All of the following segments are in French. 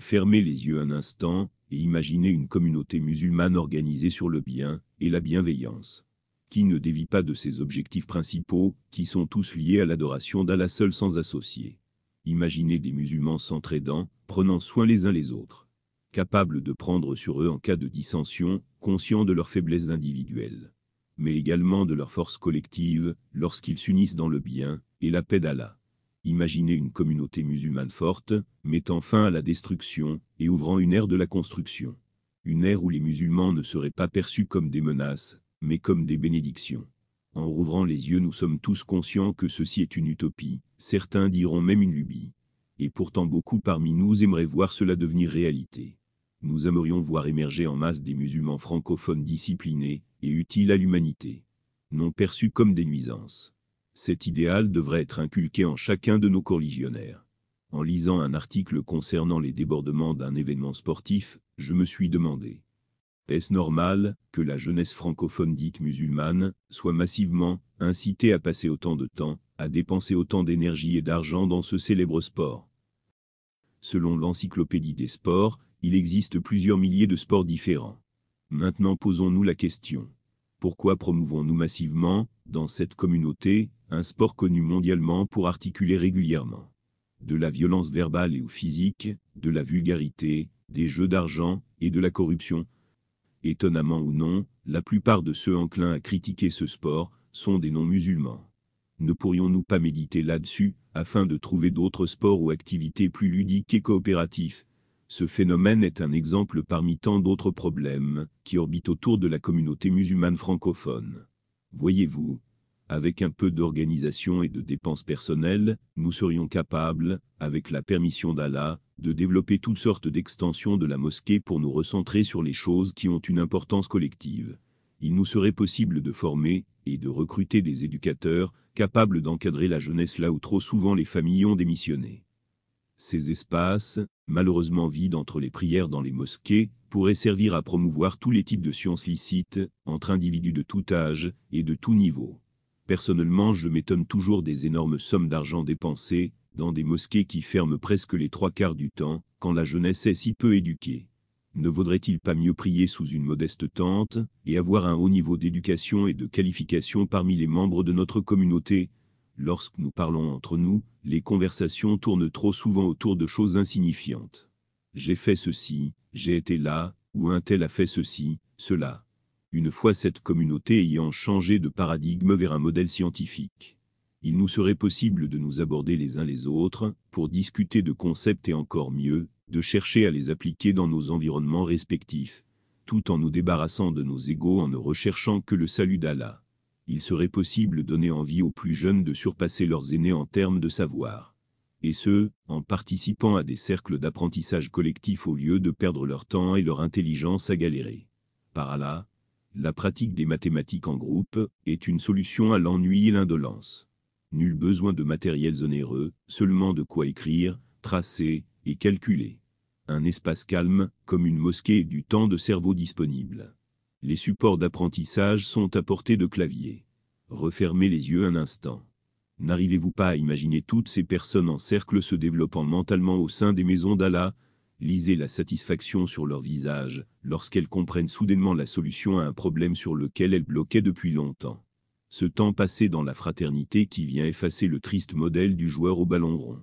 Fermez les yeux un instant et imaginez une communauté musulmane organisée sur le bien et la bienveillance, qui ne dévie pas de ses objectifs principaux, qui sont tous liés à l'adoration d'Allah seul sans associé. Imaginez des musulmans s'entraidant, prenant soin les uns les autres, capables de prendre sur eux en cas de dissension, conscients de leurs faiblesses individuelles, mais également de leur force collective lorsqu'ils s'unissent dans le bien et la paix d'Allah. Imaginez une communauté musulmane forte, mettant fin à la destruction et ouvrant une ère de la construction. Une ère où les musulmans ne seraient pas perçus comme des menaces, mais comme des bénédictions. En rouvrant les yeux, nous sommes tous conscients que ceci est une utopie, certains diront même une lubie. Et pourtant beaucoup parmi nous aimeraient voir cela devenir réalité. Nous aimerions voir émerger en masse des musulmans francophones disciplinés et utiles à l'humanité, non perçus comme des nuisances. Cet idéal devrait être inculqué en chacun de nos corligionnaires. En lisant un article concernant les débordements d'un événement sportif, je me suis demandé est-ce normal que la jeunesse francophone dite musulmane soit massivement incitée à passer autant de temps, à dépenser autant d'énergie et d'argent dans ce célèbre sport? Selon l'encyclopédie des sports, il existe plusieurs milliers de sports différents. Maintenant posons-nous la question. Pourquoi promouvons-nous massivement, dans cette communauté, un sport connu mondialement pour articuler régulièrement de la violence verbale et ou physique, de la vulgarité, des jeux d'argent et de la corruption Étonnamment ou non, la plupart de ceux enclins à critiquer ce sport sont des non-musulmans. Ne pourrions-nous pas méditer là-dessus, afin de trouver d'autres sports ou activités plus ludiques et coopératifs? Ce phénomène est un exemple parmi tant d'autres problèmes qui orbitent autour de la communauté musulmane francophone. Voyez-vous, avec un peu d'organisation et de dépenses personnelles, nous serions capables, avec la permission d'Allah, de développer toutes sortes d'extensions de la mosquée pour nous recentrer sur les choses qui ont une importance collective. Il nous serait possible de former et de recruter des éducateurs capables d'encadrer la jeunesse là où trop souvent les familles ont démissionné. Ces espaces, malheureusement vides entre les prières dans les mosquées, pourraient servir à promouvoir tous les types de sciences licites, entre individus de tout âge et de tout niveau. Personnellement, je m'étonne toujours des énormes sommes d'argent dépensées dans des mosquées qui ferment presque les trois quarts du temps, quand la jeunesse est si peu éduquée. Ne vaudrait-il pas mieux prier sous une modeste tente, et avoir un haut niveau d'éducation et de qualification parmi les membres de notre communauté, Lorsque nous parlons entre nous, les conversations tournent trop souvent autour de choses insignifiantes. J'ai fait ceci, j'ai été là, ou un tel a fait ceci, cela. Une fois cette communauté ayant changé de paradigme vers un modèle scientifique, il nous serait possible de nous aborder les uns les autres, pour discuter de concepts et encore mieux, de chercher à les appliquer dans nos environnements respectifs, tout en nous débarrassant de nos égaux en ne recherchant que le salut d'Allah il serait possible de donner envie aux plus jeunes de surpasser leurs aînés en termes de savoir. Et ce, en participant à des cercles d'apprentissage collectif au lieu de perdre leur temps et leur intelligence à galérer. Par là, la pratique des mathématiques en groupe est une solution à l'ennui et l'indolence. Nul besoin de matériels onéreux, seulement de quoi écrire, tracer et calculer. Un espace calme, comme une mosquée et du temps de cerveau disponible. Les supports d'apprentissage sont à portée de clavier. Refermez les yeux un instant. N'arrivez-vous pas à imaginer toutes ces personnes en cercle se développant mentalement au sein des maisons d'Allah? Lisez la satisfaction sur leur visage, lorsqu'elles comprennent soudainement la solution à un problème sur lequel elles bloquaient depuis longtemps. Ce temps passé dans la fraternité qui vient effacer le triste modèle du joueur au ballon rond.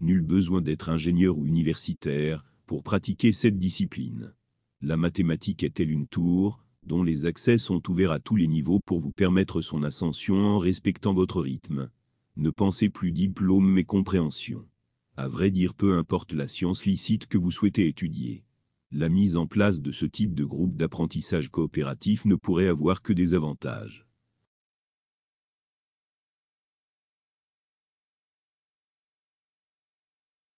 Nul besoin d'être ingénieur ou universitaire pour pratiquer cette discipline. La mathématique est-elle une tour, dont les accès sont ouverts à tous les niveaux pour vous permettre son ascension en respectant votre rythme. Ne pensez plus diplôme mais compréhension. À vrai dire, peu importe la science licite que vous souhaitez étudier. La mise en place de ce type de groupe d'apprentissage coopératif ne pourrait avoir que des avantages.